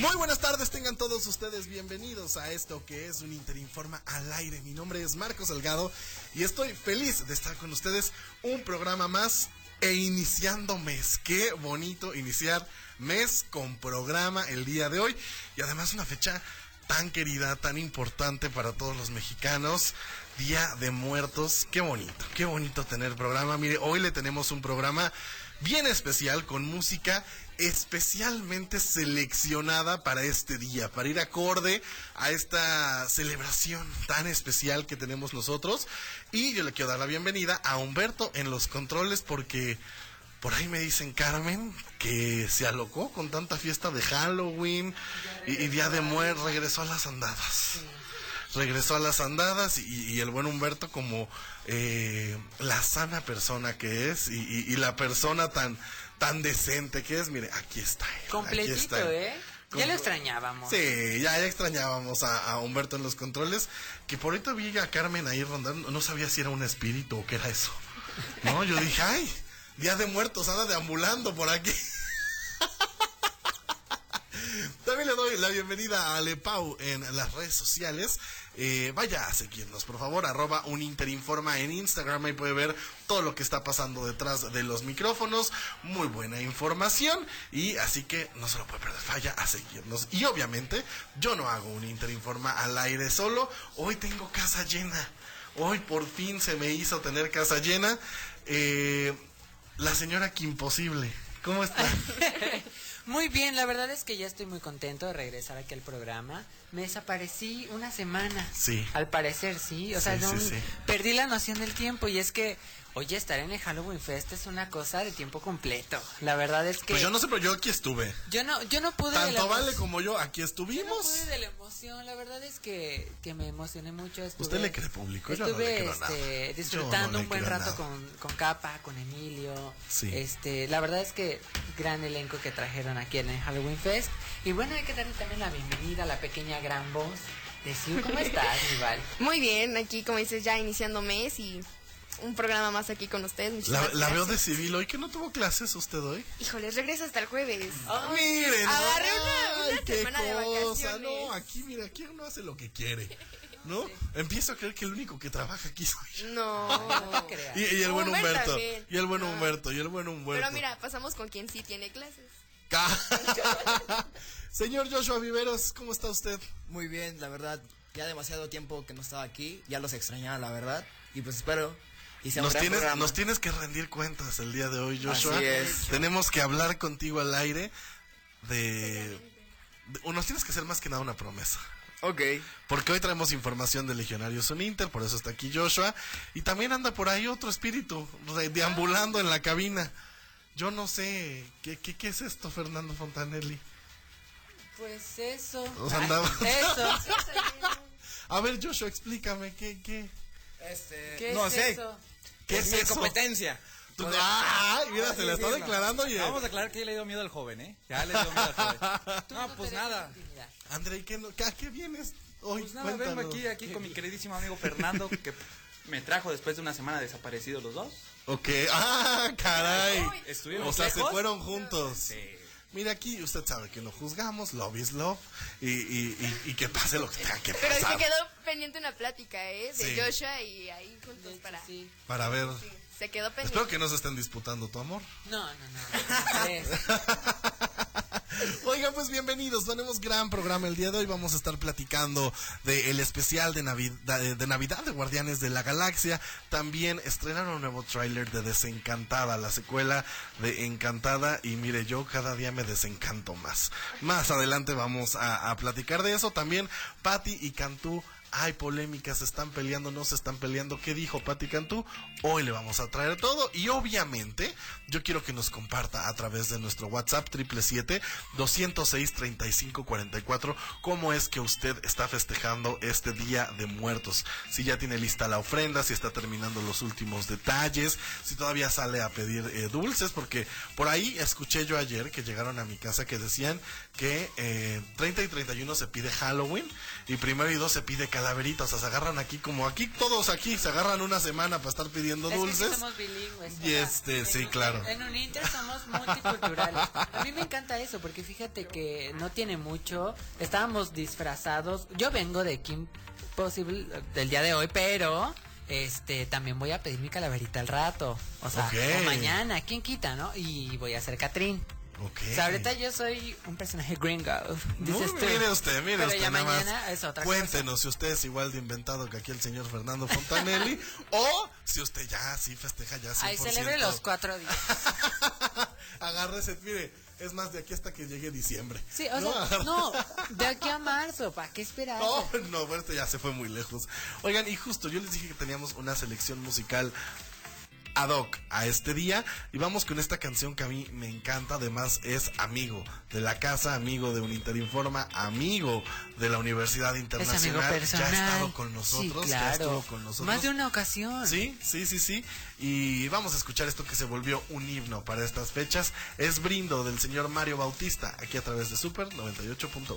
Muy buenas tardes, tengan todos ustedes bienvenidos a esto que es un Interinforma al aire. Mi nombre es Marcos Salgado y estoy feliz de estar con ustedes un programa más e iniciando mes. Qué bonito iniciar mes con programa el día de hoy y además una fecha tan querida, tan importante para todos los mexicanos. Día de Muertos, qué bonito, qué bonito tener programa. Mire, hoy le tenemos un programa bien especial con música especialmente seleccionada para este día, para ir acorde a esta celebración tan especial que tenemos nosotros. Y yo le quiero dar la bienvenida a Humberto en los controles porque por ahí me dicen Carmen que se alocó con tanta fiesta de Halloween y, Día de Muertos, regresó a las andadas. Regresó a las andadas y, y el buen Humberto como eh, la sana persona que es y, y- y la persona tan tan decente que es, mire, aquí está él. aquí Completito, está él. ¿eh? Ya lo extrañábamos. Sí, ya, ya extrañábamos a, a Humberto en los controles. Que por ahorita vi a Carmen ahí rondando. No sabía si era un espíritu o qué era eso. No, yo dije, ay, Día de Muertos, anda deambulando por aquí. También le doy la bienvenida a Lepau en las redes sociales. Eh, vaya a seguirnos, por favor, arroba un Interinforma en Instagram. Ahí puede ver todo lo que está pasando detrás de los micrófonos. Muy buena información. Y así que no se lo puede perder. Vaya a seguirnos. Y obviamente, yo no hago un Interinforma al aire solo. Hoy tengo casa llena. Hoy por fin se me hizo tener casa llena. Eh, la señora que imposible. ¿Cómo está? Muy bien, la verdad es que ya estoy muy contento de regresar aquí al programa. Me desaparecí una semana. Sí. Al parecer, sí. O sea, Sí, no- sí, sí. perdí la noción del tiempo y es que, oye, estar en el Halloween Fest es una cosa de tiempo completo. La verdad es que Pues yo no sé, pero yo aquí estuve. yo no, yo no pude Tanto Vale como yo, aquí yo no estuvimos. pude de la emoción, la verdad es que, que me emocioné mucho. Estuve, ¿Usted le cree público? Yo no Estuve le creo este, nada. Yo disfrutando no le un buen rato nada. con, con Capa, con Emilio. Sí. Este, la verdad es que gran elenco que trajeron aquí en el Halloween Fest. Y bueno, hay que darle también la bienvenida a la pequeña gran voz de Siu. ¿Cómo estás, Rival? Muy bien, aquí como dices ya iniciando mes y un programa más aquí con ustedes. La, Muchísimas la veo de civil hoy que no tuvo clases usted hoy. Híjoles, regresa hasta el jueves. Miren, Agarré una- ay, una qué semana de vacaciones. No, aquí mira, aquí uno hace lo que quiere. ¿No? Empiezo a creer que el único que trabaja aquí soy yo. No. Creas. Y, y el buen Humberto. Y el buen Ah. Humberto. Y el buen Humberto. Pero mira, pasamos con quien sí tiene clases. Señor Joshua Viveros, ¿cómo está usted? Muy bien, la verdad, ya demasiado tiempo que no estaba aquí, ya los extrañaba, la verdad, y pues espero y Nos tienes, nos tienes que rendir cuentas el día de hoy, Joshua. Así es. Tenemos que hablar contigo al aire de, de- o nos tienes que hacer más que nada una promesa. Ok, Porque hoy traemos información de Legionarios Uninter, por eso está aquí Joshua. Y también anda por ahí otro espíritu, deambulando en la cabina. Yo no sé, ¿qué, qué, qué es esto, Fernando Fontanelli? Pues eso. Nos andaba- Eso. A ver, Joshua, explícame, ¿qué, qué, este, ¿Qué no es sé, eso? Qué es eso? competencia. Tú- Poder- ¡Ay! Mira, se la está declarando y... Vamos a aclarar que ya le dio miedo al joven, ¿eh? Ya le dio miedo al joven. No, pues nada. André, ¿qué, no- qué- ¿a qué vienes hoy? Pues nada, vengo Cuéntanos. aquí, aquí con mi queridísimo amigo Fernando, que me trajo después de una semana desaparecidos los dos. Ok, ¡ah, caray! Estuvimos O sea, se fueron juntos. Sí. Mira, aquí usted sabe que no juzgamos, love is love, y, y, y, y que pase lo que tenga que Pero pasar. se quedó pendiente una plática, ¿eh? De Sí. Joshua y ahí juntos hecho, para... sí. Para ver. Sí, se quedó pendiente. Espero que no se estén disputando tu amor. No, no, no. ¿cómo crees? Oigan, pues bienvenidos. Tenemos gran programa el día de hoy. Vamos a estar platicando del especial de, de Navidad de Guardianes de la Galaxia. También estrenaron un nuevo tráiler de Desencantada, la secuela de Encantada. Y mire, yo cada día me desencanto más. Más adelante vamos a, a platicar de eso. También Patty y Cantú hay polémicas, se están peleando, no se están peleando. ¿Qué dijo Patti Cantú? Hoy le vamos a traer todo y obviamente yo quiero que nos comparta a través de nuestro WhatsApp 777-206-3544 cómo es que usted está festejando este Día de Muertos. Si ya tiene lista la ofrenda, si está terminando los últimos detalles, si todavía sale a pedir eh, dulces, porque por ahí escuché yo ayer que llegaron a mi casa que decían que eh, 30 y 31 se pide Halloween y primero y dos se pide calaverita, o sea, se agarran aquí como aquí todos aquí se agarran una semana para estar pidiendo Es que dulces. sí somos bilingües. Y este, en sí, claro. En un Inter somos multiculturales. A mí me encanta eso, porque fíjate que no tiene mucho. Estábamos disfrazados. Yo vengo de Kim Possible del día de hoy, pero este también voy a pedir mi calaverita al rato. O sea, o mañana, ¿quién quita, no? Y voy a ser Catrín. Ok. O sea, ahorita yo soy un personaje gringo. Muy, Dices tú. mire usted, mire Pero usted ya nada más. mañana es otra Cuéntenos si usted es igual de inventado que aquí el señor Fernando Fontanelli o si usted ya sí festeja ya 100%. cosa. Ay, celebre los cuatro días. Agárrese, mire, es más de aquí hasta que llegue diciembre. Sí, o sea, no, de aquí a marzo, ¿para qué esperar? No, no, pero este ya se fue muy lejos. Oigan, y justo yo les dije que teníamos una selección musical ad hoc a este día y vamos con esta canción que a mí me encanta, además es amigo de la casa, amigo de un Interinforma, amigo de la Universidad Es Internacional, amigo ya ha estado con nosotros, sí, ya claro. estuvo con nosotros. Más de una ocasión. Sí, sí, sí, sí. Y vamos a escuchar esto que se volvió un himno para estas fechas. Es Brindo del señor Mario Bautista, aquí a través de Super 98.1.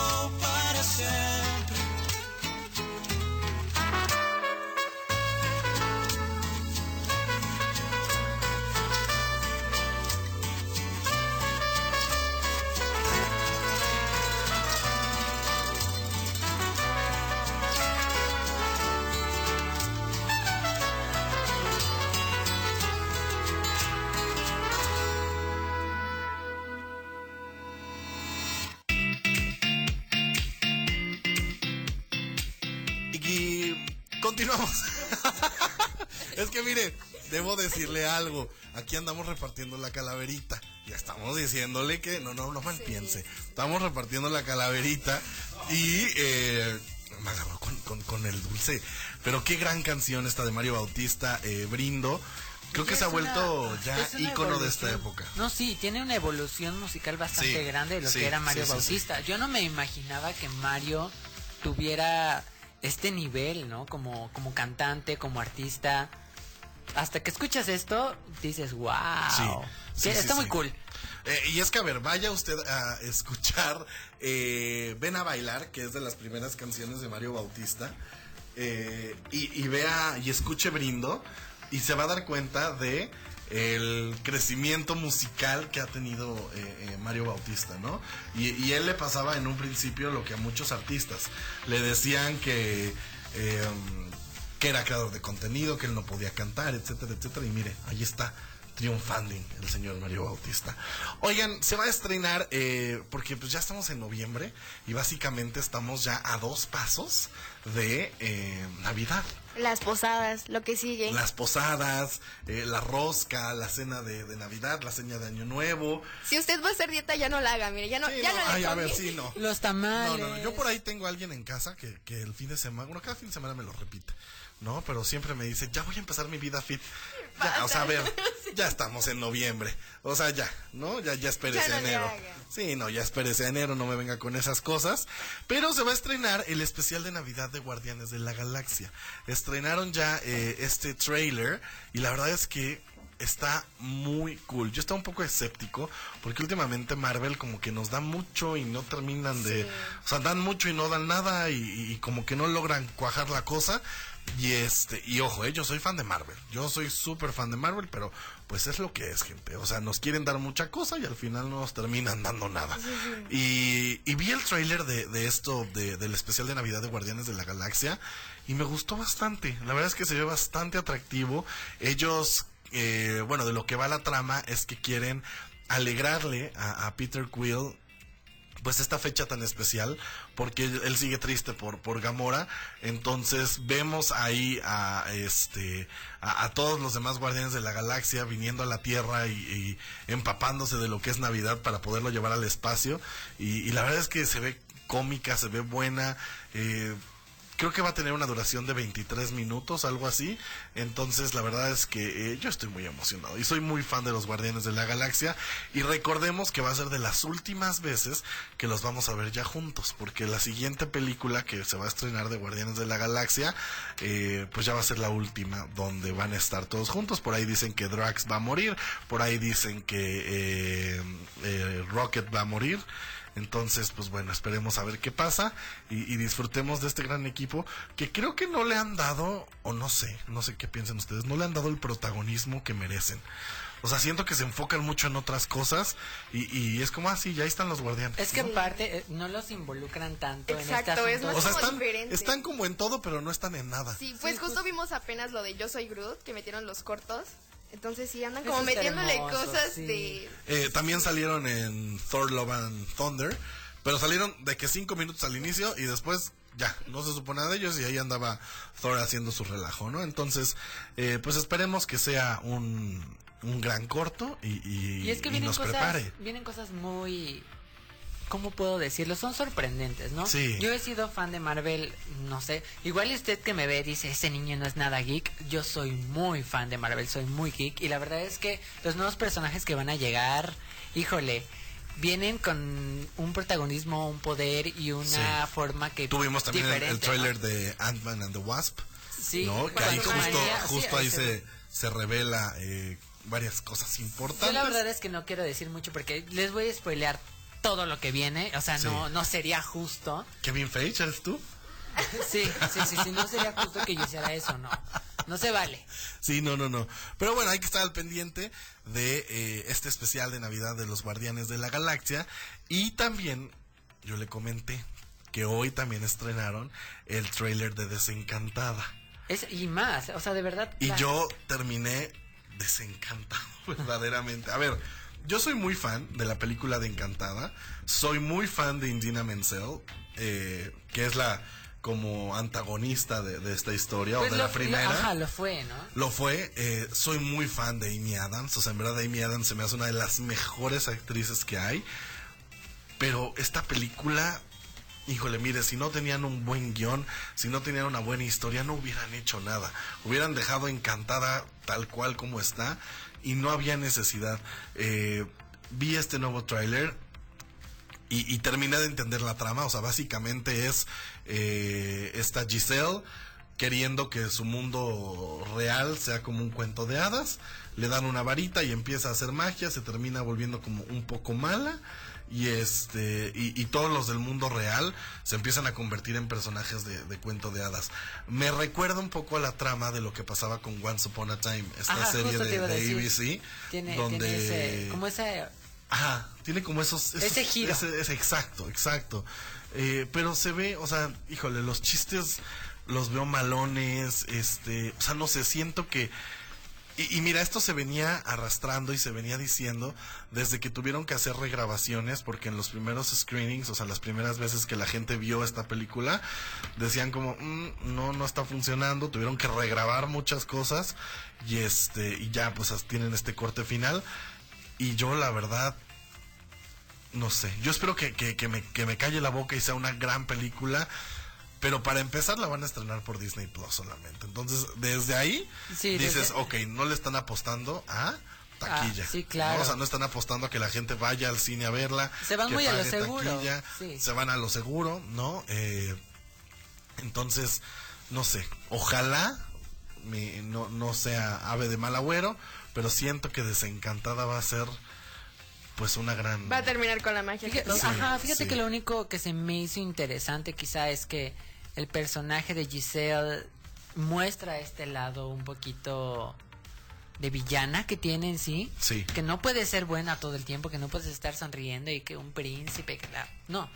continuamos. es que mire, debo decirle algo. Aquí andamos repartiendo la calaverita. Ya estamos diciéndole que no, no, no mal piense. Estamos repartiendo la calaverita y eh, me agarró con, con- con el dulce. Pero qué gran canción esta de Mario Bautista, eh, Brindo. Creo que se ha vuelto una- ya ícono de esta época. No, sí, tiene una evolución musical bastante Sí, grande de lo sí, que era Mario sí, sí, sí. Bautista. Yo no me imaginaba que Mario tuviera este nivel, ¿no? Como, como cantante, como artista. Hasta que escuchas esto, dices, wow. Sí, sí, Que sí, está muy cool. Eh, y es que, a ver, vaya usted a escuchar eh, Ven a bailar, que es de las primeras canciones de Mario Bautista, eh, y, y vea y escuche Brindo, y se va a dar cuenta de el crecimiento musical que ha tenido eh, eh, Mario Bautista, ¿no? Y, él le pasaba en un principio lo que a muchos artistas le decían que eh, que era creador de contenido, que él no podía cantar, etcétera, etcétera. Y mire, ahí está, triunfando el señor Mario Bautista. Oigan, se va a estrenar, eh, porque pues ya estamos en noviembre y básicamente estamos ya a dos pasos de eh, Navidad. Las posadas, lo que sigue. Las posadas, eh, la rosca, la cena de, de Navidad, la cena de Año Nuevo. Si usted va a hacer dieta, ya no la haga, mire, ya no, Sí, ya no, no, le ay, a ver, sí, no. Los No, tamales. no, no, yo por ahí tengo a alguien en casa que, que el fin de semana, bueno, cada fin de semana me lo repite, ¿no? Pero siempre me dice, ya voy a empezar mi vida fit. Ya, o sea, a ver, ya estamos en noviembre, o sea, ya, ¿no? Ya, ya espérese Ya no enero. Sí, no, ya espérese enero, no me venga con esas cosas. Pero se va a estrenar el especial de Navidad de Guardianes de la Galaxia. Estrenaron ya eh, este trailer y la verdad es que está muy cool. Yo estaba un poco escéptico porque últimamente Marvel como que nos da mucho y no terminan de... O sea, dan mucho y no dan nada y, y como que no logran cuajar la cosa. Y este, y ojo, eh, yo soy fan de Marvel. Yo soy súper fan de Marvel, pero pues es lo que es, gente. O sea, nos quieren dar mucha cosa y al final no nos terminan dando nada. Y, y vi el tráiler de, de esto, de- del especial de Navidad de Guardianes de la Galaxia, y me gustó bastante. La verdad es que se ve bastante atractivo. Ellos, eh, bueno, de lo que va la trama es que quieren alegrarle a, a Peter Quill pues esta fecha tan especial porque él, sigue triste por por Gamora. Entonces vemos ahí a este a, a todos los demás guardianes de la galaxia viniendo a la tierra y, y empapándose de lo que es Navidad para poderlo llevar al espacio. Y, y la verdad es que se ve cómica se ve buena eh, Creo que va a tener una duración de 23 minutos, algo así. Entonces, la verdad es que eh, yo estoy muy emocionado. Y soy muy fan de los Guardianes de la Galaxia. Y recordemos que va a ser de las últimas veces que los vamos a ver ya juntos. Porque la siguiente película que se va a estrenar de Guardianes de la Galaxia, eh, pues ya va a ser la última donde van a estar todos juntos. Por ahí dicen que Drax va a morir. Por ahí dicen que eh, eh, Rocket va a morir. Entonces, pues bueno, esperemos a ver qué pasa y, y disfrutemos de este gran equipo que creo que no le han dado, o no sé, no sé qué piensan ustedes, no le han dado el protagonismo que merecen. O sea, siento que se enfocan mucho en otras cosas y, y es como así, ya ahí están los guardianes. Es que en parte eh, no los involucran tanto Exacto, en este es más o sea, como están, diferente. están como en todo, pero no están en nada. Sí, pues justo vimos apenas lo de Yo Soy Groot, que metieron los cortos. Entonces sí, andan como metiéndole hermoso, cosas sí. de... Eh, también salieron en Thor Love and Thunder, pero salieron de que cinco minutos al inicio y después ya, no se supo nada de ellos y ahí andaba Thor haciendo su relajo, ¿no? Entonces, eh, pues esperemos que sea un, un gran corto y, y, Y es que y vienen nos cosas, prepare. vienen cosas muy, ¿cómo puedo decirlo? Son sorprendentes, ¿no? Sí. Yo he sido fan de Marvel, no sé. Igual usted que me ve dice, ese niño no es nada geek. Yo soy muy fan de Marvel, soy muy geek. Y la verdad es que los nuevos personajes que van a llegar, híjole, vienen con un protagonismo, un poder y una Sí. forma que Tuvimos también el, el trailer ¿no? de Ant-Man and the Wasp, Sí, ¿no? Que ahí justo, sí, justo ahí se se, se revela eh, varias cosas importantes. Yo la verdad es que no quiero decir mucho porque les voy a spoilear todo lo que viene. O sea, no, Sí. no sería justo. Kevin Feige, ¿eres tú? Sí, sí, sí, sí, no sería justo que yo hiciera eso, no. No se vale. Sí, no, no, no. Pero bueno, hay que estar al pendiente de eh, este especial de Navidad de los Guardianes de la Galaxia. Y también, yo le comenté que hoy también estrenaron el trailer de Desencantada. Es, y más, o sea, de verdad. Y yo terminé desencantado, verdaderamente. A ver, yo soy muy fan de la película de Encantada. Soy muy fan de Indina Menzel, eh, que es la como antagonista de, de esta historia pues o de lo, la primera. Lo, ajá, lo fue, ¿no? Lo fue, eh, soy muy fan de Amy Adams, o sea, en verdad Amy Adams se me hace una de las mejores actrices que hay, pero esta película, híjole, mire, si no tenían un buen guion, si no tenían una buena historia, no hubieran hecho nada, hubieran dejado encantada tal cual como está y no había necesidad. Eh, vi este nuevo tráiler y, y terminé de entender la trama. O sea, básicamente es eh, esta Giselle queriendo que su mundo real sea como un cuento de hadas. Le dan una varita y empieza a hacer magia, se termina volviendo como un poco mala. Y este y, y todos los del mundo real se empiezan a convertir en personajes de, de cuento de hadas. Me recuerda un poco a la trama de lo que pasaba con Once Upon a Time, esta Ajá, serie de. ABC, Tiene, donde tiene ese, como ese Ajá, tiene como esos... esos- Ese giro. ese- ese- exacto, exacto. Eh, pero se ve, o sea, híjole, los chistes los veo malones, este, o sea, no sé, siento que... Y, y mira, esto se venía arrastrando y se venía diciendo desde que tuvieron que hacer regrabaciones, porque en los primeros screenings, o sea, las primeras veces que la gente vio esta película, decían como, "Mm, no, no está funcionando, tuvieron que regrabar muchas cosas y este, y ya, pues tienen este corte final. Y yo, la verdad, no sé. Yo espero que, que, que me, que me calle la boca y sea una gran película. Pero para empezar la van a estrenar por Disney Plus solamente. Entonces, desde ahí Sí, dices, desde- ok, no le están apostando a taquilla. Ah, sí, claro. ¿no? O sea, no están apostando a que la gente vaya al cine a verla. Se van que muy a lo seguro, taquilla, sí. Se van a lo seguro, ¿no? Eh, entonces, no sé. Ojalá me- no, no sea ave de mal agüero, pero siento que desencantada va a ser pues una gran... Va a terminar con la magia. Fíjate, ajá, fíjate sí. que lo único que se me hizo interesante quizá es que el personaje de Giselle muestra este lado un poquito de villana que tiene en sí. Sí. Que no puede ser buena todo el tiempo, que no puedes estar sonriendo y que un príncipe, que la... No.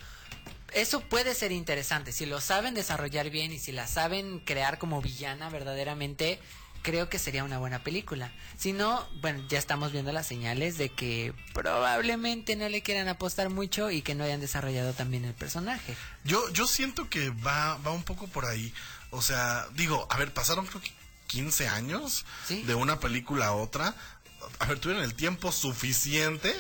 Eso puede ser interesante. Si lo saben desarrollar bien y si la saben crear como villana verdaderamente, creo que sería una buena película. Si no, bueno, ya estamos viendo las señales de que probablemente no le quieran apostar mucho y que no hayan desarrollado también el personaje. Yo, yo siento que va, va un poco por ahí. O sea, digo, a ver, pasaron creo que 15 años Sí. de una película a otra. A ver, tuvieron el tiempo suficiente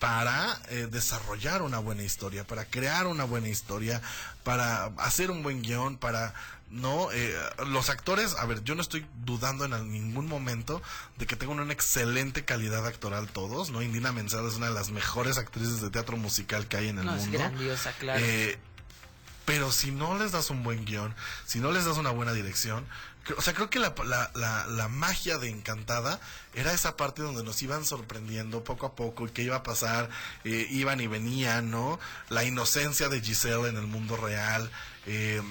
para eh, desarrollar una buena historia, para crear una buena historia, para hacer un buen guion, para no eh, los actores, a ver, yo no estoy dudando en ningún momento de que tengan una excelente calidad actoral todos, ¿no? Indina Menzel es una de las mejores actrices de teatro musical que hay en el No, es mundo. grandiosa, claro. Eh, pero si no les das un buen guion, si no les das una buena dirección, o sea, creo que la, la, la, la magia de Encantada era esa parte donde nos iban sorprendiendo poco a poco y qué iba a pasar, eh, iban y venían, ¿no? La inocencia de Giselle en el mundo real, eh,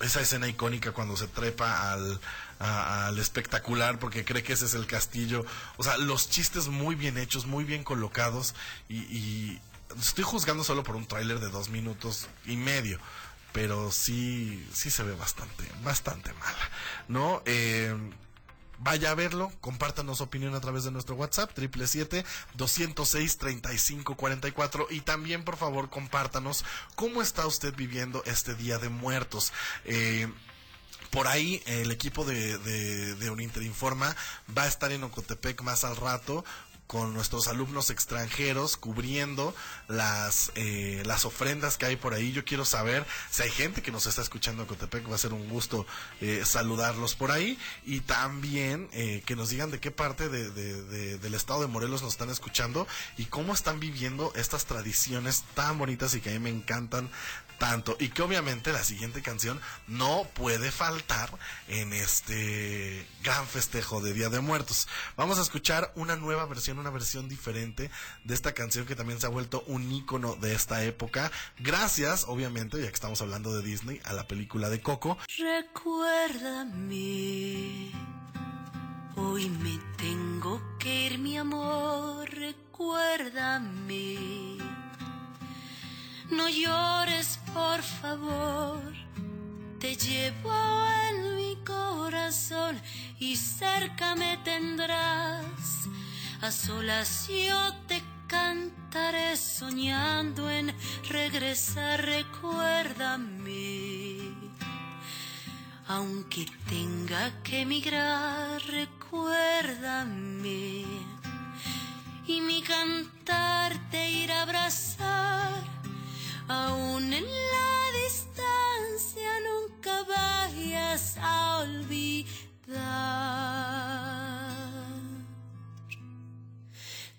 esa escena icónica cuando se trepa al, al espectacular porque cree que ese es el castillo, o sea, los chistes muy bien hechos, muy bien colocados y, y estoy juzgando solo por un tráiler de dos minutos y medio pero sí, sí se ve bastante, bastante mala, ¿no? Eh, vaya a verlo, compártanos opinión a través de nuestro WhatsApp, 777-206-3544 y también, por favor, compártanos cómo está usted viviendo este Día de Muertos. Eh, por ahí el equipo de, de, de Uninter Informa va a estar en Ocotepec más al rato con nuestros alumnos extranjeros cubriendo las eh, las ofrendas que hay por ahí. Yo quiero saber si hay gente que nos está escuchando en Cotepec, va a ser un gusto eh, saludarlos por ahí y también eh, que nos digan de qué parte de, de- de- del estado de Morelos nos están escuchando y cómo están viviendo estas tradiciones tan bonitas y que a mí me encantan tanto y que obviamente la siguiente canción no puede faltar en este gran festejo de Día de Muertos. Vamos a escuchar una nueva versión, una versión diferente de esta canción que también se ha vuelto un ícono de esta época, gracias obviamente, ya que estamos hablando de Disney, a la película de Coco. Recuérdame, hoy me tengo que ir, mi amor, recuérdame. No llores, por favor, te llevo en mi corazón y cerca me tendrás. A solas yo te cantaré soñando en regresar, recuérdame. Aunque tenga que emigrar, recuérdame. Y mi cantar te irá a abrazar aún en la distancia nunca vayas a olvidar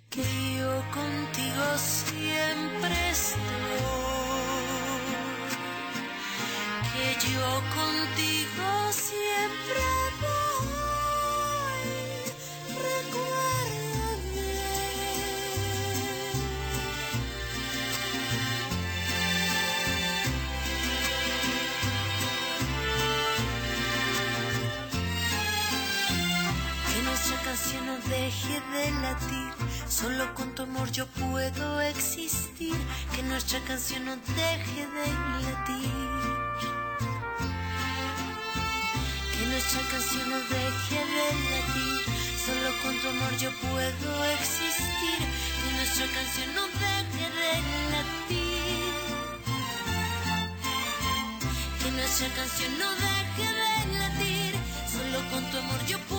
que yo contigo siempre estoy, que yo contigo siempre. Deje de latir, solo con tu amor yo puedo existir. Que nuestra canción no deje de latir. Que nuestra canción no deje de latir, solo con tu amor yo puedo existir. Que nuestra canción no deje de latir. Que nuestra canción no deje de latir, solo con tu amor yo puedo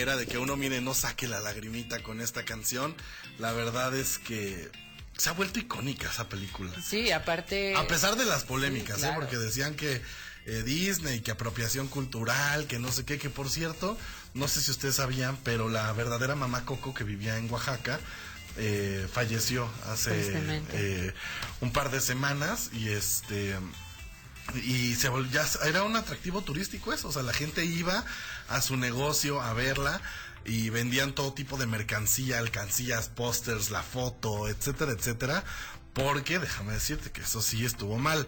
manera de que uno, mire, no saque la lagrimita con esta canción. La verdad es que se ha vuelto icónica esa película. Sí, aparte... A pesar de las polémicas, Sí, claro. ¿eh? Porque decían que eh, Disney, que apropiación cultural, que no sé qué, que por cierto, no sé si ustedes sabían, pero la verdadera mamá Coco que vivía en Oaxaca eh, falleció hace eh, un par de semanas y este y se ya era un atractivo turístico eso, o sea, la gente iba a su negocio a verla y vendían todo tipo de mercancía, alcancías, pósters, la foto, etcétera, etcétera, porque déjame decirte que eso sí estuvo mal.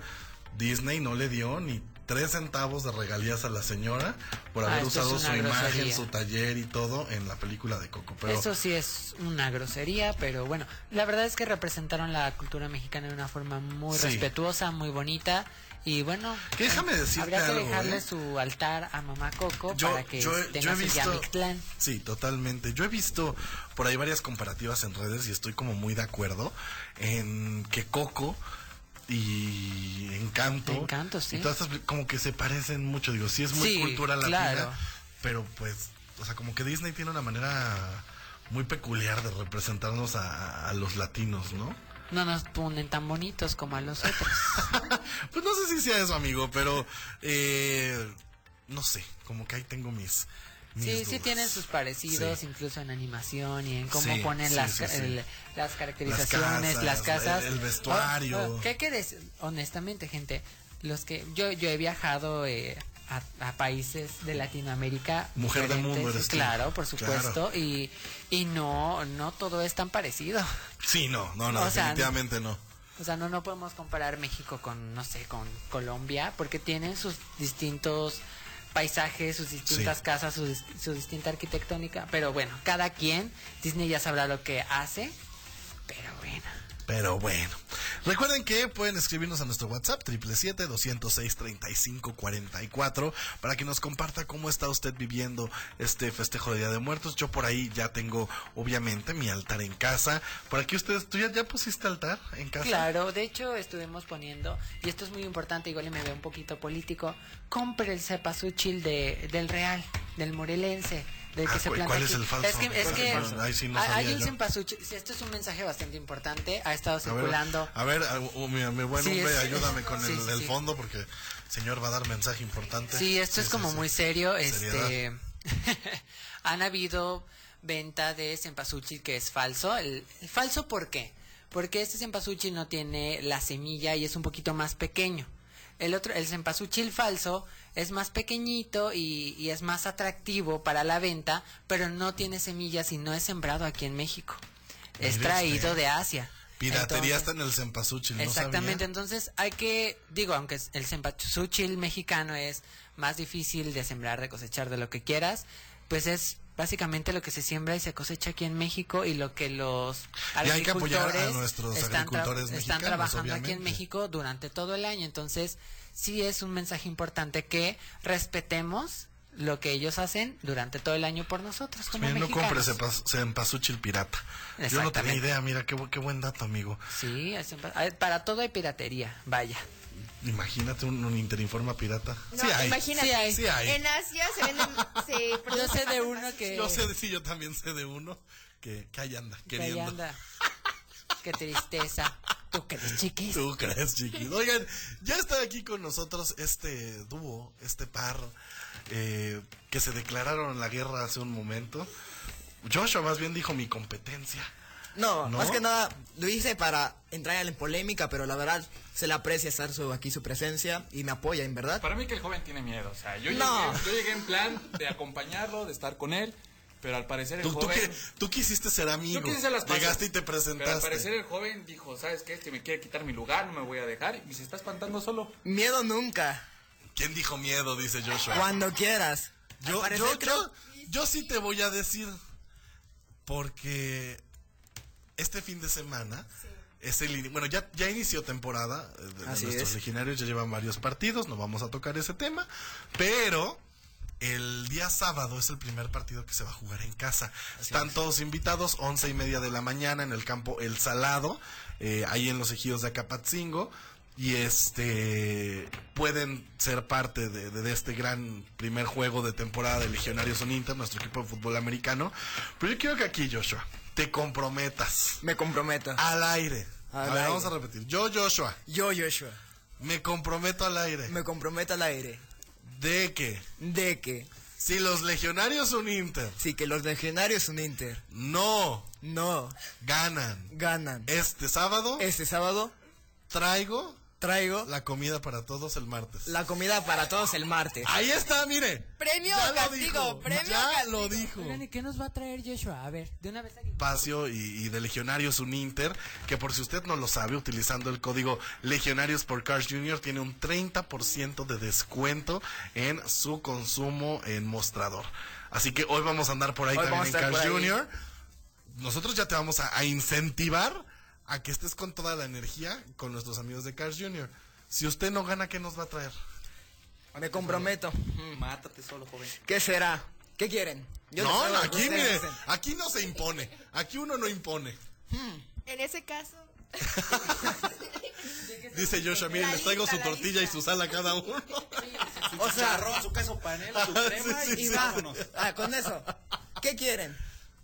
Disney no le dio ni tres centavos de regalías a la señora por Ah, haber usado su imagen, su taller y todo en la película de Coco. Pero Eso sí es una grosería, pero bueno, la verdad es que representaron la cultura mexicana de una forma muy Sí. respetuosa, muy bonita. Y bueno, Que déjame decirte habría que algo, dejarle ¿eh? su altar a Mamá Coco yo, para que yo, tenga yo he su visto sí totalmente yo he visto por ahí varias comparativas en redes y estoy como muy de acuerdo en que Coco y Encanto Encanto, sí. y todas estas como que se parecen mucho digo sí es muy Sí, cultura latina claro. pero pues o sea como que Disney tiene una manera muy peculiar de representarnos a, a los latinos no No nos ponen tan bonitos como a los otros. pues no sé si sea eso amigo pero eh, no sé como que ahí tengo mis, mis Sí, sí tienen sus parecidos, Sí. incluso en animación y en cómo Sí, ponen sí, las, el- las caracterizaciones, Las las casas, el- el vestuario. Oh, oh, ¿Qué decir? Honestamente, gente, los que yo, yo he viajado eh, a, a países de Latinoamérica. Mujer del mundo eres tú. Claro, por Claro. supuesto. Y, y no, no todo es tan parecido. Sí, no, no, no, O sea, definitivamente no. O sea, no, no podemos comparar México con, no sé, con Colombia, porque tienen sus distintos paisajes, sus distintas Sí. casas, su, su distinta arquitectónica. Pero bueno, cada quien, Disney ya sabrá lo que hace. Pero bueno. Pero bueno. Recuerden que pueden escribirnos a nuestro WhatsApp, 777-206-3544, para que nos comparta cómo está usted viviendo este festejo de Día de Muertos. Yo por ahí ya tengo, obviamente, mi altar en casa. Por aquí ustedes, ¿tú ya, pusiste altar en casa? Claro, de hecho estuvimos poniendo, y esto es muy importante, igual me veo un poquito político, compre el cepasuchil de, del Real, del morelense, del que Ah, se ¿cu- planta cuál es el falso? Es que, es ¿Cuál es que? Ahí sí no sabía yo. esto es un mensaje bastante importante, ha estado A ver, circulando. a ver, a- uh, mi, mi buen Sí, hombre, es- ayúdame con sí, el, el fondo porque el señor va a dar mensaje importante. Sí, esto es como muy serio. Seriedad. Este, han habido venta de cempasúchil que es falso. El, el falso, ¿por qué? Porque este cempasúchil no tiene la semilla y es un poquito más pequeño. El otro, el cempasúchil falso es más pequeñito y, y es más atractivo para la venta, pero no tiene semillas y no es sembrado aquí en México. Es traído de Asia. Piratería Entonces- está en el cempasúchil, ¿no Exactamente, sabía? entonces hay que, digo, aunque el cempasúchil mexicano es más difícil de sembrar, de cosechar, de lo que quieras, pues es básicamente lo que se siembra y se cosecha aquí en México y lo que los Y hay que apoyar a agricultores nuestros están, tra- agricultores están mexicanos, trabajando aquí en. México durante todo el año, entonces sí es un mensaje importante que respetemos lo que ellos hacen durante todo el año por nosotros como Mira, no compres cempasúchil pirata. Yo no tenía idea, mira, qué, qué buen dato, amigo. Sí, ver, para todo hay piratería, vaya. Imagínate un, un Interinforma pirata. No, sí hay. imagínate. Sí hay. Sí hay. En Asia se venden. Se Yo sé de uno que... Yo sé, sí, yo también sé de uno que, que ahí anda, Que ahí queriendo. anda. Qué tristeza. ¿Tú crees, chiquis? ¿Tú crees, chiquis? Oigan, ya está aquí con nosotros este dúo, este par, eh, que se declararon la guerra hace un momento. Joshua más bien dijo mi competencia. No, ¿No? más que nada lo hice para entrar en polémica, pero la verdad se le aprecia estar su, aquí su presencia y me apoya, en verdad. Para mí que el joven tiene miedo. O sea, yo, No. llegué, yo llegué en plan de acompañarlo, de estar con él, pero al parecer el Tú, tú, joven... que- tú quisiste ser amigo. Yo quise las paces, Llegaste y te Pero al presentaste. parecer el joven dijo, ¿sabes qué? Este me quiere quitar mi lugar, no me voy a dejar. Y se está espantando solo. Miedo nunca, ¿Quién dijo miedo? Dice Joshua. cuando quieras. Yo, parecer yo, creo- yo, yo sí te voy a decir, porque este fin de semana es el bueno ya ya inició temporada eh, de, de Así nuestros es. legionarios ya llevan varios partidos, no vamos a tocar ese tema, pero el día sábado es el primer partido que se va a jugar en casa. Están todos invitados, once y media de la mañana en el campo El Salado, eh, ahí en los ejidos de Acapatzingo. Y este pueden ser parte de, de- de este gran primer juego de temporada de Legionarios Uninter, nuestro equipo de fútbol americano. Pero yo quiero que aquí, Joshua, te comprometas Me comprometo. al aire. Al a ver, aire. vamos a repetir. Yo, Joshua, Yo, Joshua, me comprometo al aire me comprometo al aire de que de que si los Legionarios Uninter si que los legionarios un Inter. No. No. Ganan. Ganan. Este sábado, este sábado, traigo traigo la comida para todos el martes. la comida para todos el martes. Ahí está, mire. Premio Ya o lo castigo, dijo, premio ya castigo. lo dijo. Oigan, ¿y qué nos va a traer Joshua? A ver, de una vez aquí. espacio y, y de Legionarios Uninter, que por si usted no lo sabe, utilizando el código Legionarios por Cars Jr. tiene un 30% de descuento en su consumo en mostrador. Así que hoy vamos a andar por ahí Hoy también en Cars. Jr. Nosotros ya te vamos a, a incentivar a que estés con toda la energía con nuestros amigos de Cars Jr. Si usted no gana, ¿qué nos va a traer? Me comprometo. Mátate solo, joven. ¿Qué será? ¿Qué quieren? Yo no, aquí mire, dicen. aquí no se impone, aquí uno no impone. En ese caso. Dice Joshua, miren, les traigo su tortilla y su sal a cada uno. O sea, Arroz, su queso panela, su crema Sí, sí, y sí. vámonos. ah, con eso. ¿Qué quieren?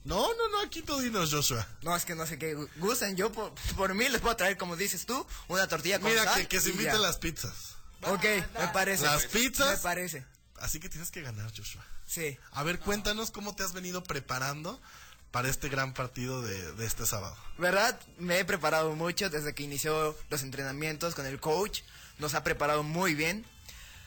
No, no, no, aquí tú dinos, Joshua. No, es que no sé qué gusten. Yo por, por mí les puedo traer, como dices tú, una tortilla con Mira, sal que, que se inviten las pizzas. Ok, me parece. Las pizzas. Me parece. Así que tienes que ganar, Joshua. Sí. A ver, cuéntanos cómo te has venido preparando para este gran partido de, de este sábado. ¿Verdad? Me he preparado mucho desde que inició los entrenamientos con el coach. Nos ha preparado muy bien.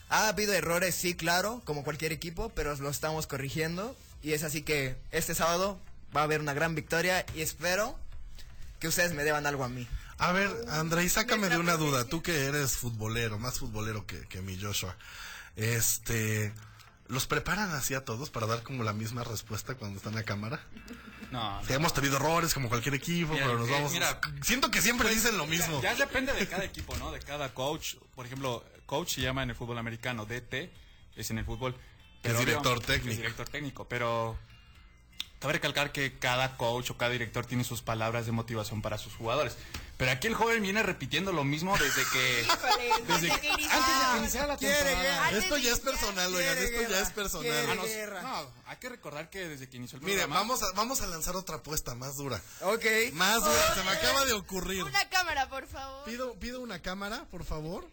Ha habido errores, sí, claro, como cualquier equipo, pero lo estamos corrigiendo. Y es así que este sábado va a haber una gran victoria y espero que ustedes me deban algo a mí. A ver, Andrei, sácame de una duda. Tú que eres futbolero, más futbolero que, que mi Joshua. Este. ¿Los preparan así a todos para dar como la misma respuesta cuando están a cámara? No, Sí, hemos tenido errores como cualquier equipo, Mira, pero nos eh, vamos. mira, Siento que siempre dicen lo mismo. Ya depende de cada equipo, ¿no? De cada coach. Por ejemplo, coach se llama en el fútbol americano, DT, es en el fútbol. Es director obvio, técnico. Es director técnico, pero cabe recalcar que cada coach o cada director tiene sus palabras de motivación para sus jugadores. Pero aquí el joven viene repitiendo lo mismo desde que... desde que- antes de que iniciara la temporada. Esto ya es personal, oigan, esto ya es personal. Ah, no, hay que recordar que desde que inició el Mire, programa... vamos a, vamos a lanzar otra apuesta más dura. Ok. Más dura, se me acaba de ocurrir. Una cámara, por favor. Pido, pido una cámara, por favor.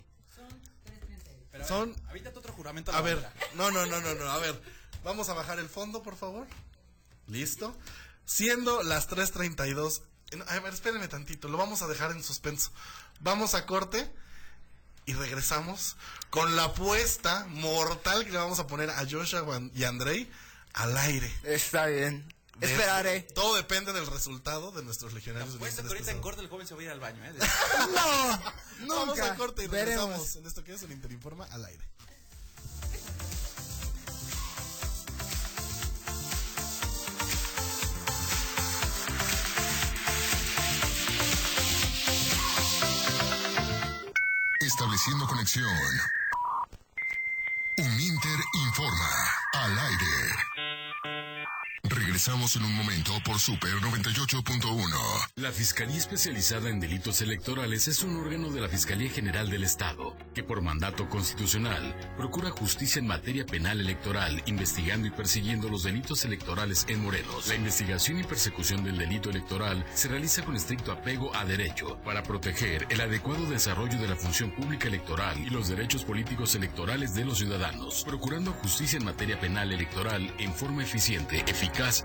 Pero, a ver, son- avítate otro juramento. A ver, no, no, no, no, no, a ver. Vamos a bajar el fondo, por favor. Listo. Siendo las 3.32. no, A ver, espérenme tantito, lo vamos a dejar en suspenso. Vamos a corte y regresamos con la apuesta mortal que le vamos a poner a Joshua y Andrei al aire. Está bien. Esperaré. Todo depende del resultado de nuestros legionarios. Apuesto que de ahorita en este corte el joven se va a ir al baño, ¿eh? No. No, vamos Nunca. a corte y Veremos. regresamos en esto que es un Interinforma al aire. Estableciendo conexión. Un Inter informa al aire. Regresamos en un momento por Super 98.1. La Fiscalía Especializada en Delitos Electorales es un órgano de la Fiscalía General del Estado que por mandato constitucional procura justicia en materia penal electoral, investigando y persiguiendo los delitos electorales en Morelos. La investigación y persecución del delito electoral se realiza con estricto apego a derecho para proteger el adecuado desarrollo de la función pública electoral y los derechos políticos electorales de los ciudadanos, procurando justicia en materia penal electoral en forma eficiente, eficaz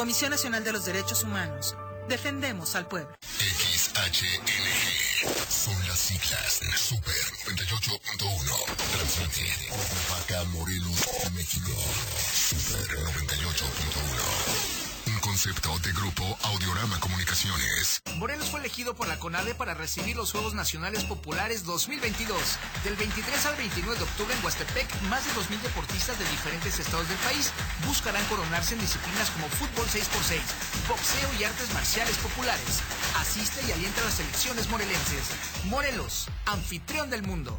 Comisión Nacional de los Derechos Humanos. Defendemos al pueblo. XHNG. Son las siglas. Super 98.1. Transmite desde Vaca, Morelos, México. Super 98.1. Concepto de grupo Audiorama Comunicaciones. Morelos fue elegido por la CONADE para recibir los Juegos Nacionales Populares 2022. Del 23 al 29 de octubre en Huastepec, más de 2.000 deportistas de diferentes estados del país buscarán coronarse en disciplinas como fútbol 6x6, boxeo y artes marciales populares. Asiste y alienta a las selecciones morelenses. Morelos, anfitrión del mundo.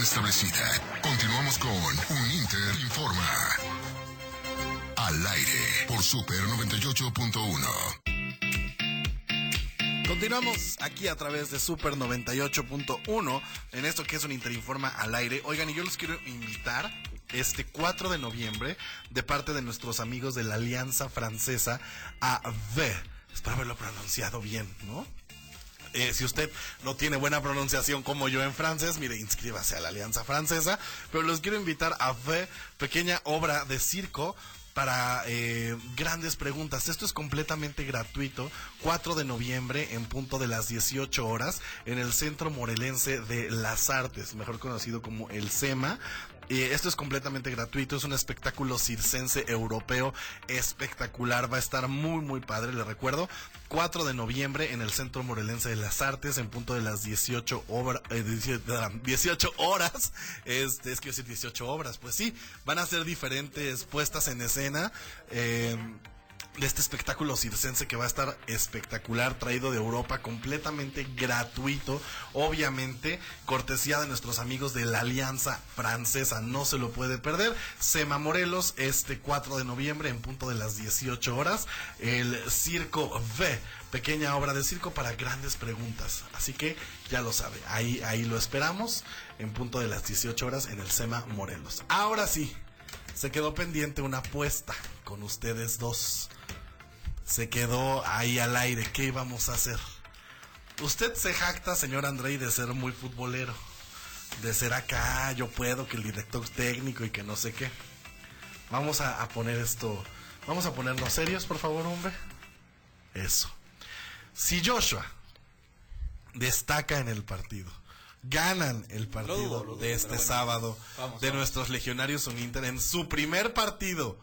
Establecida. Continuamos con Un Inter Informa. Al aire por Super 98.1. Continuamos aquí a través de Super 98.1 en esto que es un Interinforma al aire. Oigan, y yo los quiero invitar este 4 de noviembre de parte de nuestros amigos de la Alianza Francesa a V. Espero haberlo pronunciado bien, ¿no? Eh, si usted no tiene buena pronunciación como yo en francés, mire, inscríbase a la Alianza Francesa. Pero los quiero invitar a V, pequeña obra de circo para eh, grandes preguntas. Esto es completamente gratuito. 4 de noviembre en punto de las 18 horas en el Centro Morelense de las Artes, mejor conocido como el SEMA. Y esto es completamente gratuito, es un espectáculo circense europeo espectacular, va a estar muy muy padre, le recuerdo, 4 de noviembre en el Centro Morelense de las Artes en punto de las 18, obra- eh, 18 horas, este, es que decir 18 obras, pues sí, van a ser diferentes puestas en escena. eh, de este espectáculo circense que va a estar espectacular, traído de Europa, completamente gratuito, obviamente, cortesía de nuestros amigos de la Alianza Francesa, no se lo puede perder. Sema Morelos, este 4 de noviembre, en punto de las 18 horas, el Circo V, pequeña obra de circo para grandes preguntas. Así que ya lo sabe, ahí, ahí lo esperamos, en punto de las 18 horas, en el Sema Morelos. Ahora sí, se quedó pendiente una apuesta con ustedes dos. Se quedó ahí al aire. ¿Qué íbamos a hacer? Usted se jacta, señor Andrei, de ser muy futbolero. De ser acá, yo puedo, que el director técnico y que no sé qué. Vamos a, a poner esto. Vamos a ponernos serios, por favor, hombre. Eso. Si Joshua destaca en el partido, ganan el partido dudo, lo dudo, de este bueno. sábado Vamos, de vamos. nuestros legionarios Uninter en su primer partido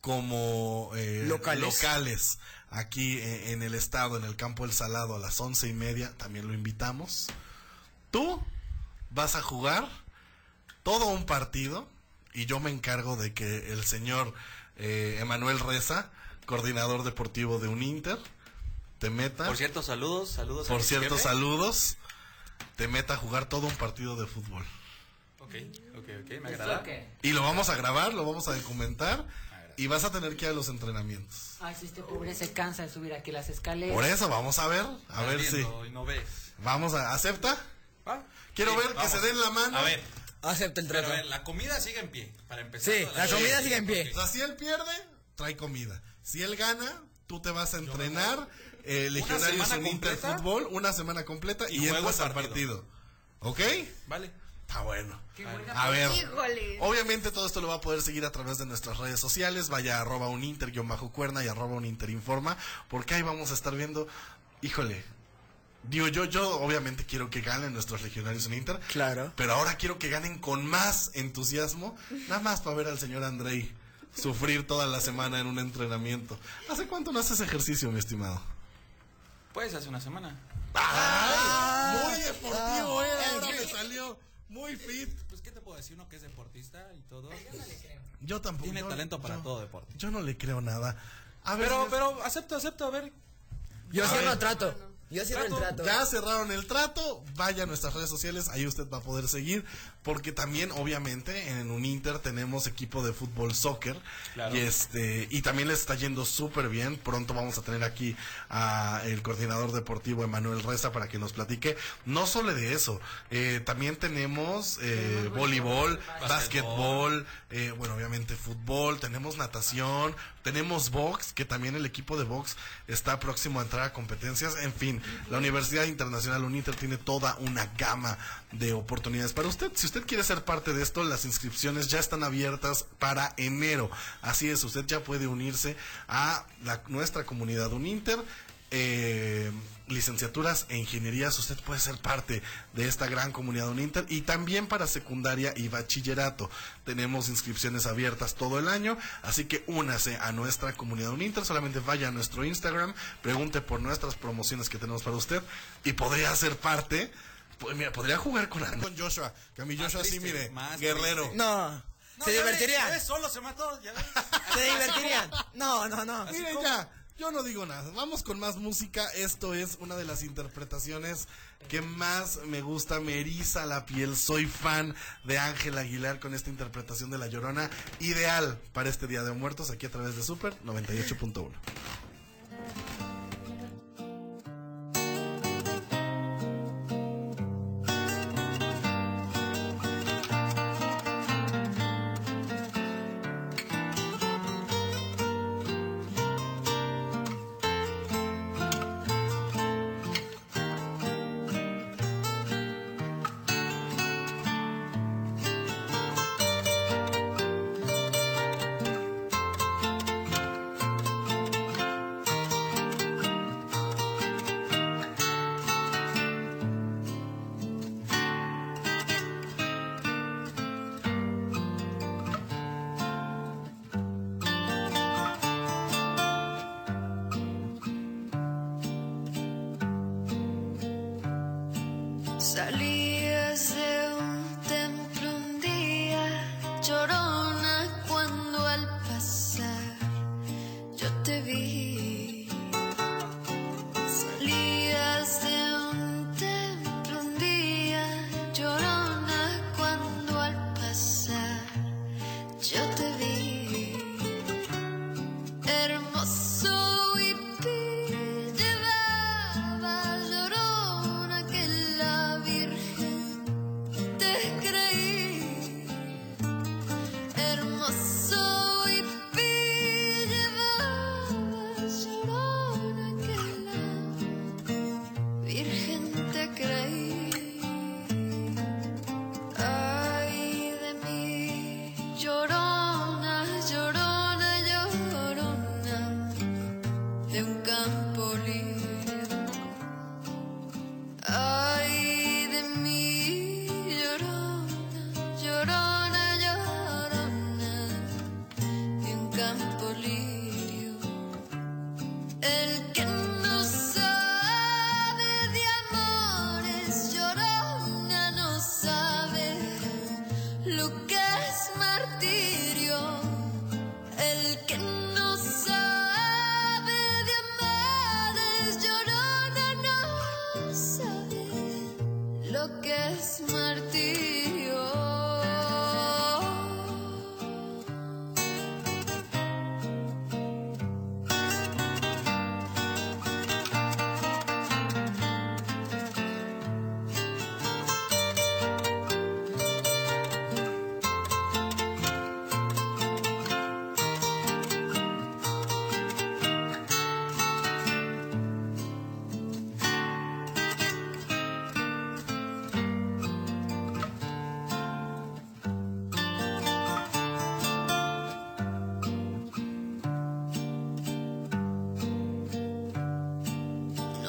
como eh, Locales. locales aquí eh, en el estado, en el campo El Salado a las once y media, también lo invitamos. Tú vas a jugar todo un partido y yo me encargo de que el señor eh, Emanuel Reza, coordinador deportivo de Uninter, te meta. Por cierto, saludos, saludos. Por cierto, jefe. saludos. Te meta a jugar todo un partido de fútbol. Ok, ok, ok, me agrada. Y lo vamos a grabar, lo vamos a documentar. Y vas a tener que ir a los entrenamientos. Ay, si este pobre se cansa de subir aquí las escaleras. Por eso, vamos a ver. A Estás ver si. no ves. Vamos a. ¿Acepta? Quiero Sí, ver vamos. que se den la mano. A ver. Acepta el Pero trato. a ver, la comida sigue en pie, para empezar. Sí, la comida sigue en pie. O sea, si él pierde, trae comida. Si él gana, tú te vas a entrenar. Eh, Legionarios en Inter completa? Fútbol, una semana completa y, Y entras el al partido. ¿Ok? Vale. Está bueno. buena A ver. Híjole. Obviamente todo esto lo va a poder seguir a través de nuestras redes sociales. Vaya a arroba un inter bajo cuerna y arroba un inter informa. Porque ahí vamos a estar viendo. Híjole. Digo, yo, yo obviamente quiero que ganen nuestros legionarios en Inter. Claro. Pero ahora quiero que ganen con más entusiasmo. Nada más para ver al señor Andrei sufrir toda la semana en un entrenamiento. ¿Hace cuánto no haces ejercicio, mi estimado? Pues hace una semana. ¡Ay! Muy deportivo, eh. Ahora me salió muy fit. Pues, ¿qué te puedo decir? Uno que es deportista y todo. Yo tampoco. Tiene yo- talento para yo- todo deporte. Yo no le creo nada. A ver, Pero, señor- pero, acepto, acepto, a ver. Yo ver. el trato. Yo cierro el trato. Ya cerraron el trato, vaya a nuestras redes sociales, ahí usted va a poder seguir, porque también obviamente en un Inter tenemos equipo de fútbol soccer Claro. y este y también les está yendo súper bien. Pronto vamos a tener aquí a el coordinador deportivo Emanuel Reza para que nos platique. No solo de eso, eh, también tenemos eh, voleibol, básquetbol, eh, bueno obviamente fútbol, tenemos natación, tenemos box, que también el equipo de box está próximo a entrar a competencias. En fin, la Universidad Internacional UNITER tiene toda una gama de oportunidades para usted. Si usted quiere ser parte de esto, las inscripciones ya están abiertas para enero. Así es, usted ya puede unirse a la- nuestra comunidad UNINTER. Eh, licenciaturas e ingenierías, usted puede ser parte de esta gran comunidad UNINTER y también para secundaria y bachillerato. Tenemos inscripciones abiertas todo el año, así que únase a nuestra comunidad UNINTER, solamente vaya a nuestro Instagram, pregunte por nuestras promociones que tenemos para usted y podría ser parte, pues mira, podría jugar con, con Joshua, que a mi Joshua sí, triste, mire, más guerrero. triste. No. se divertirían. ves, solo se mató. Ya ves. Se divertirían. No, no, no. Miren ya, yo no digo nada. Vamos con más música. Esto es una de las interpretaciones que más me gusta, me eriza la piel. Soy fan de Ángel Aguilar con esta interpretación de La Llorona. Ideal para este Día de Muertos aquí a través de Super 98.1.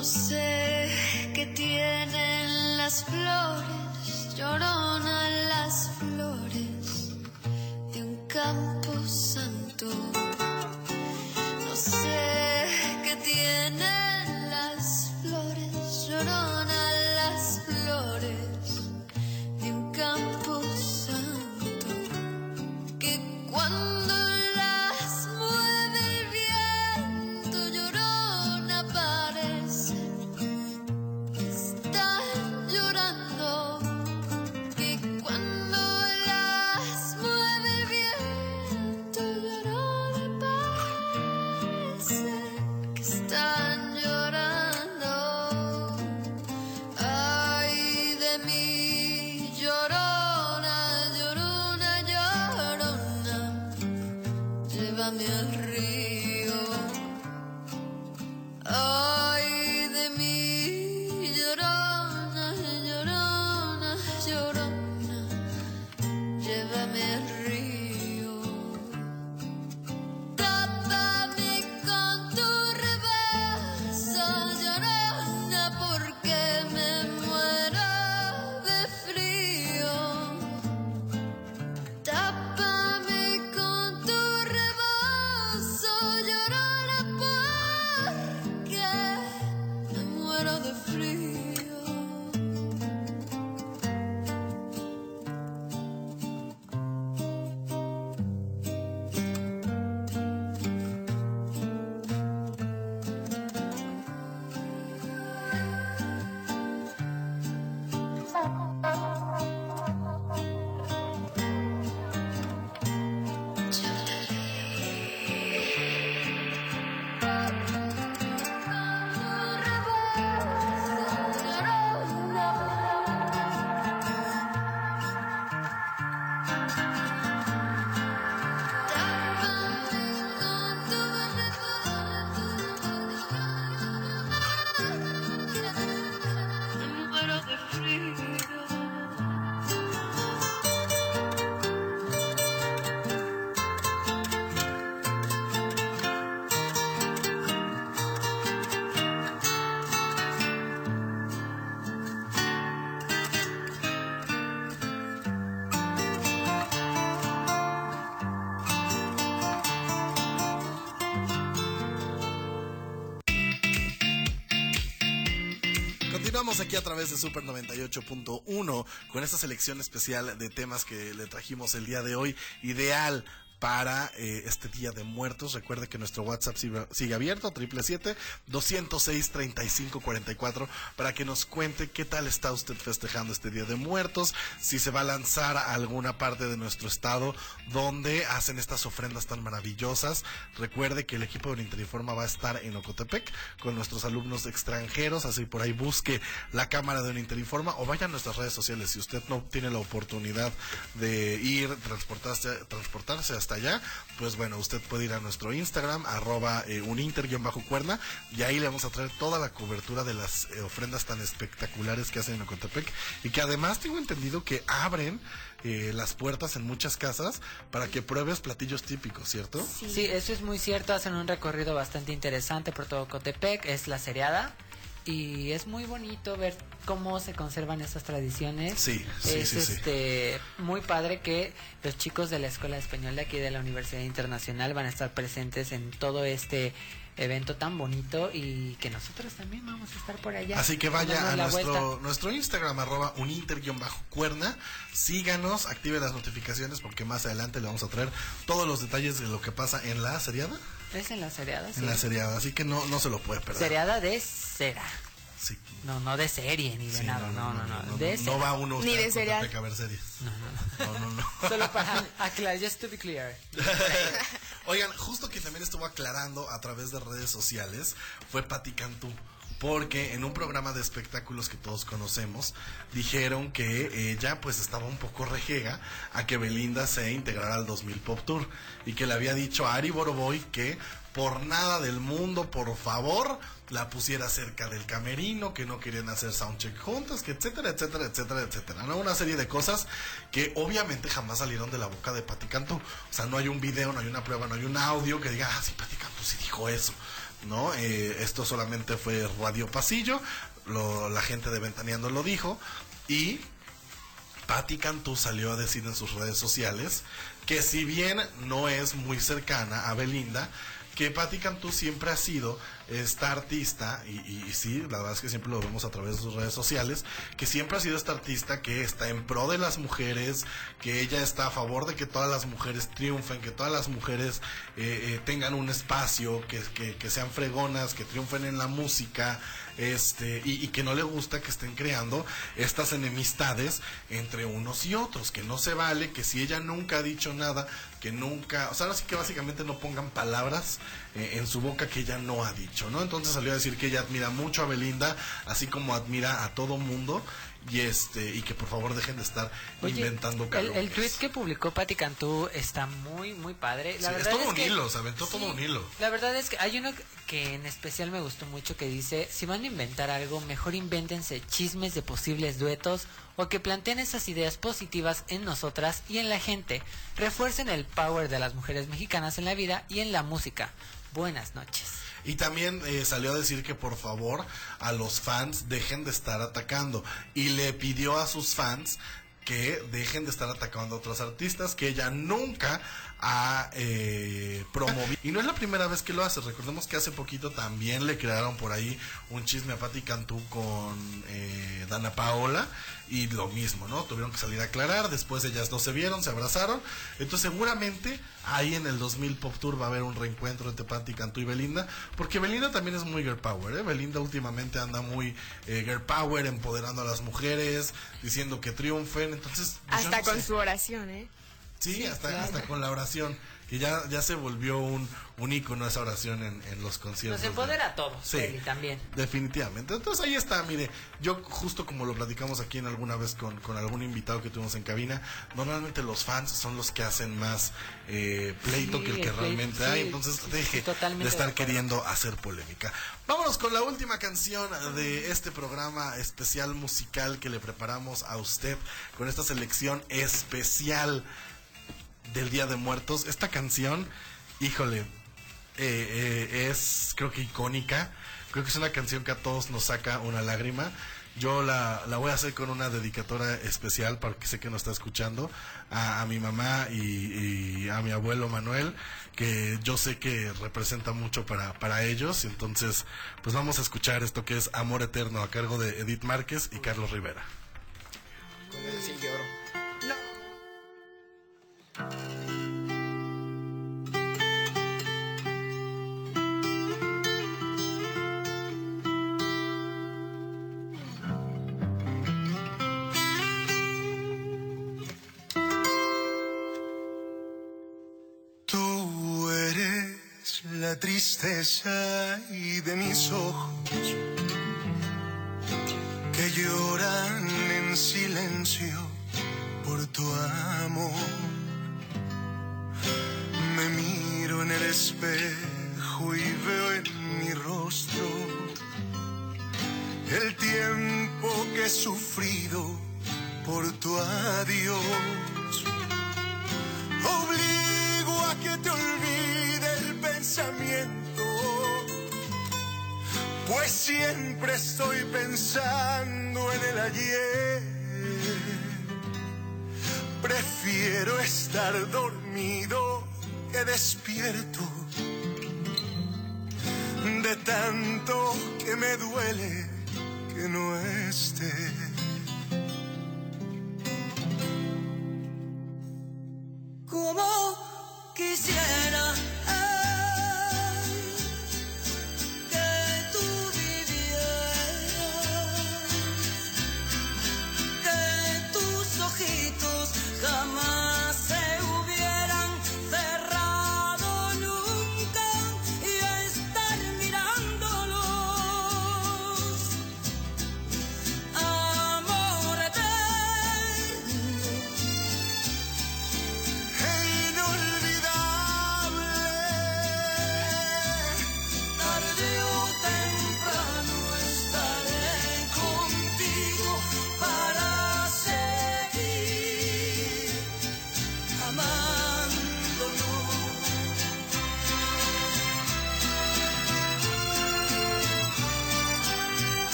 No sé qué tienen las flores, llorona las flores de un campo. Aquí a través de Super 98.1 con esta selección especial de temas que le trajimos el día de hoy, ideal para eh, este Día de Muertos. Recuerde que nuestro WhatsApp sigue, sigue abierto, 777-206-3544, para que nos cuente qué tal está usted festejando este Día de Muertos, si se va a lanzar a alguna parte de nuestro estado donde hacen estas ofrendas tan maravillosas. Recuerde que el equipo de Interinforma va a estar en Ocotepec con nuestros alumnos extranjeros, así por ahí busque la cámara de Interinforma o vaya a nuestras redes sociales. Si usted no tiene la oportunidad de ir, transportarse, transportarse hasta allá, pues bueno, usted puede ir a nuestro Instagram, arroba eh, uninter-cuerna, y ahí le vamos a traer toda la cobertura de las eh, ofrendas tan espectaculares que hacen en Ocotepec, y que además tengo entendido que abren eh, las puertas en muchas casas para que pruebes platillos típicos, ¿cierto? Sí. eso es muy cierto. Hacen un recorrido bastante interesante por todo Cotepec. Es la seriada. Y es muy bonito ver cómo se conservan esas tradiciones. Sí, sí, es sí, este muy padre que los chicos de la Escuela Española aquí de la Universidad Internacional van a estar presentes en todo este evento tan bonito y que nosotros también vamos a estar por allá. Así que vaya a nuestro, vuelta. nuestro Instagram, arroba uninter-cuerna, síganos, active las notificaciones porque más adelante le vamos a traer todos los detalles de lo que pasa en la seriada. Es en la seriada, sí. En la seriada, así que no, no se lo puede perder. Seriada de cera. Sí. No, no de serie ni de Sí, nada. No, no, no. no, de no cera. va uno Ni usted de. Cotepec a ver series. No, no, no. No, no, no. Solo para aclarar, just to be clear. Oigan, justo que también estuvo aclarando a través de redes sociales fue Patti Cantú. Porque en un programa de espectáculos que todos conocemos, dijeron que ella pues estaba un poco rejega a que Belinda se integrara al 2000 Pop Tour. Y que le había dicho a Ari Boroboy que por nada del mundo, por favor, la pusiera cerca del camerino, que no querían hacer soundcheck juntas, que etcétera, etcétera, etcétera, etcétera. ¿no? Una serie de cosas que obviamente jamás salieron de la boca de Patti Cantú. O sea, no hay un video, no hay una prueba, no hay un audio que diga, ah, sí, Patti Cantú sí dijo eso. ¿No? Eh, esto solamente fue radio pasillo, lo- la gente de Ventaneando lo dijo y Patti Cantú salió a decir en sus redes sociales que si bien no es muy cercana a Belinda, que Patti Cantú siempre ha sido esta artista, y, y- sí, la verdad es que siempre lo vemos a través de sus redes sociales, que siempre ha sido esta artista que está en pro de las mujeres, que ella está a favor de que todas las mujeres triunfen, que todas las mujeres eh, eh, tengan un espacio, que, que- sean fregonas, que triunfen en la música, este, y, y que no le gusta que estén creando estas enemistades entre unos y otros, que no se vale, que si ella nunca ha dicho nada, que nunca, o sea, ahora sí que básicamente no pongan palabras eh, en su boca que ella no ha dicho, ¿no? Entonces salió a decir que ella admira mucho a Belinda, así como admira a todo mundo, y este, y que por favor dejen de estar Oye, inventando el, calumnias. el tweet que publicó Patti Cantú está muy, muy padre. La Sí, es verdad todo es un que- hilo, se aventó todo un hilo. La verdad es que hay uno que en especial me gustó mucho que dice, si van a inventar algo, mejor invéntense chismes de posibles duetos o que planteen esas ideas positivas en nosotras y en la gente. Refuercen el power de las mujeres mexicanas en la vida y en la música. Buenas noches. Y también eh, salió a decir que por favor a los fans dejen de estar atacando. Y le pidió a sus fans que dejen de estar atacando a otros artistas que ella nunca ha eh, promovido. Y no es la primera vez que lo hace. Recordemos que hace poquito también le crearon por ahí un chisme a Patti Cantú con eh, Dana Paola. Y lo mismo, ¿no? Tuvieron que salir a aclarar. Después ellas no se vieron, se abrazaron. Entonces seguramente ahí en el 2000 Pop Tour va a haber un reencuentro entre Patti Cantú y Belinda. Porque Belinda también es muy girl power, ¿eh? Belinda últimamente anda muy eh, girl power, empoderando a las mujeres, diciendo que triunfen. Entonces, pues, Hasta no con sé. su oración, ¿eh? Sí, hasta, claro. hasta con la oración. Que ya, ya se volvió un, un ícono esa oración en, en los conciertos. Nos empodera a todos, Sí. Eli, también. Definitivamente. Entonces ahí está, mire, yo justo como lo platicamos aquí en alguna vez con, con algún invitado que tuvimos en cabina, normalmente los fans son los que hacen más eh, pleito Sí, que el que el realmente hay, entonces sí, deje de estar queriendo hacer polémica. Vámonos con la última canción de este programa especial musical que le preparamos a usted con esta selección especial del Día de Muertos. Esta canción, híjole, eh, eh, es creo que icónica. Creo que es una canción que a todos nos saca una lágrima. yo la, la voy a hacer con una dedicatoria especial porque sé que nos está escuchando a, mi mamá y, y a mi abuelo Manuel, que yo sé que representa mucho para, para ellos. Entonces, pues vamos a escuchar esto que es Amor Eterno a cargo de Edith Márquez y Carlos Rivera. Sí, lloro. Tú eres la tristeza y de mis ojos que lloran en silencio por tu amor. El espejo y veo en mi rostro el tiempo que he sufrido por tu adiós. Obligo a que te olvide el pensamiento, pues siempre estoy pensando en el ayer. Prefiero estar dormido que despierto, de tanto que me duele que no esté.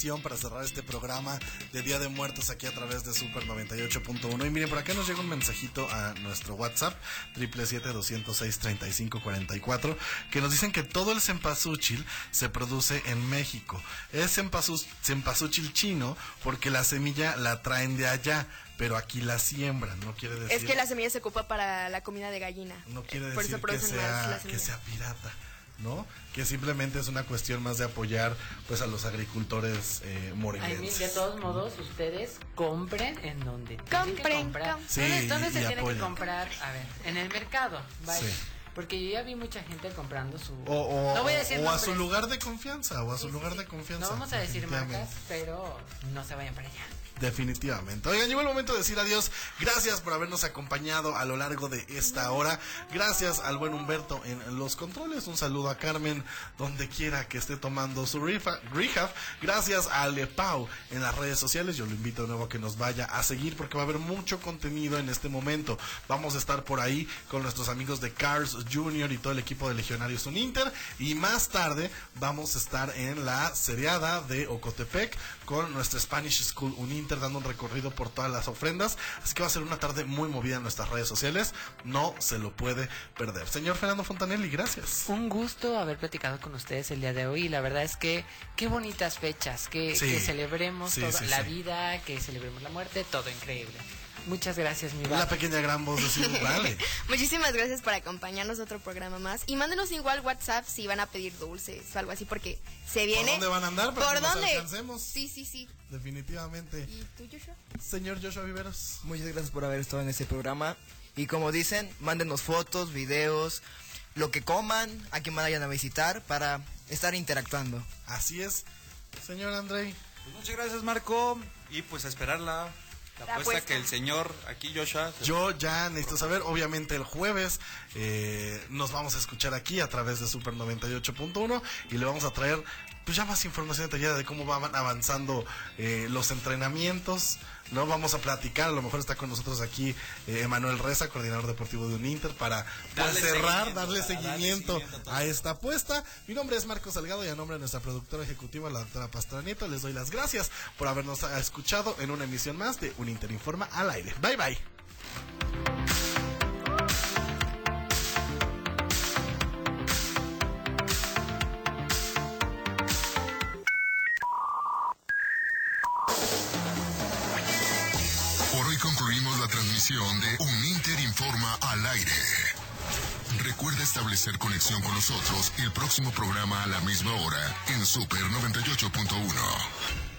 Canción para cerrar este programa de Día de Muertos aquí a través de Super 98.1. Y miren, por acá nos llega un mensajito a nuestro WhatsApp, 777-206-3544, que nos dicen que todo el cempasúchil se produce en México. Es cempasú- cempasúchil chino porque la semilla la traen de allá, pero aquí la siembran, no quiere decir... Es que la semilla se ocupa para la comida de gallina. No quiere Por decir que sea pirata, ¿no? Que simplemente es una cuestión más de apoyar pues a los agricultores eh, Ay, morelenses. de todos modos, ustedes compren en donde tienen que Compren, comprar. com- Sí, ¿Dónde, dónde y se tiene que apoyen. comprar? A ver, en el mercado, vaya. Sí. Porque yo ya vi mucha gente comprando su... O, o- no voy a decir o a su lugar de confianza, o a su lugar de confianza. No vamos a decir marcas, pero no se vayan para allá. Definitivamente. Oigan, llegó el momento de decir adiós. Gracias por habernos acompañado a lo largo de esta hora. Gracias al buen Humberto en los controles. Un saludo a Carmen donde quiera que esté tomando su rehab. Gracias a Le Pau en las redes sociales. Yo lo invito de nuevo a que nos vaya a seguir porque va a haber mucho contenido en este momento. Vamos a estar por ahí con nuestros amigos de Cars Junior y todo el equipo de Legionarios Uninter. Y más tarde vamos a estar en la seriada de Ocotepec con nuestra Spanish School Uninter dando un recorrido por todas las ofrendas. Así que va a ser una tarde muy movida en nuestras redes sociales. No se lo puede perder. Señor Fernando Fontanelli, gracias. Un gusto haber platicado con ustedes el día de hoy y la verdad es que qué bonitas fechas, que, Sí. que celebremos Sí, toda sí, la vida, que celebremos la muerte, todo increíble. Muchas gracias, mi La pequeña gran voz de Silvio Vale. Muchísimas gracias por acompañarnos a otro programa más. Y mándenos igual WhatsApp si van a pedir dulces o algo así, porque se viene. dónde van a andar para ¿Por que nos dónde? alcancemos? Sí, sí, sí. Definitivamente. ¿Y tú, Joshua? Señor Joshua Viveros. Muchas gracias por haber estado en este programa. Y como dicen, mándenos fotos, videos, lo que coman, a quien vayan a visitar para estar interactuando. Así es. Señor Andrei. Pues muchas gracias, Marco. Y pues a esperar la, apuesta apuesta. que el señor aquí, Joshua. se- Yo ya necesito saber, obviamente el jueves eh, nos vamos a escuchar aquí a través de Super 98.1 y le vamos a traer pues ya más información detallada de cómo van avanzando eh, los entrenamientos, ¿no? Vamos a platicar, a lo mejor está con nosotros aquí eh, Emanuel Reza, coordinador deportivo de Uninter, para pues, cerrar, darle seguimiento, a esta apuesta. Mi nombre es Marcos Salgado y a nombre de nuestra productora ejecutiva, la doctora Pastranieto, les doy las gracias por habernos escuchado en una emisión más de Uninter Informa al aire. Bye bye. Al aire. Recuerda establecer conexión con nosotros el próximo programa a la misma hora en Super 98.1.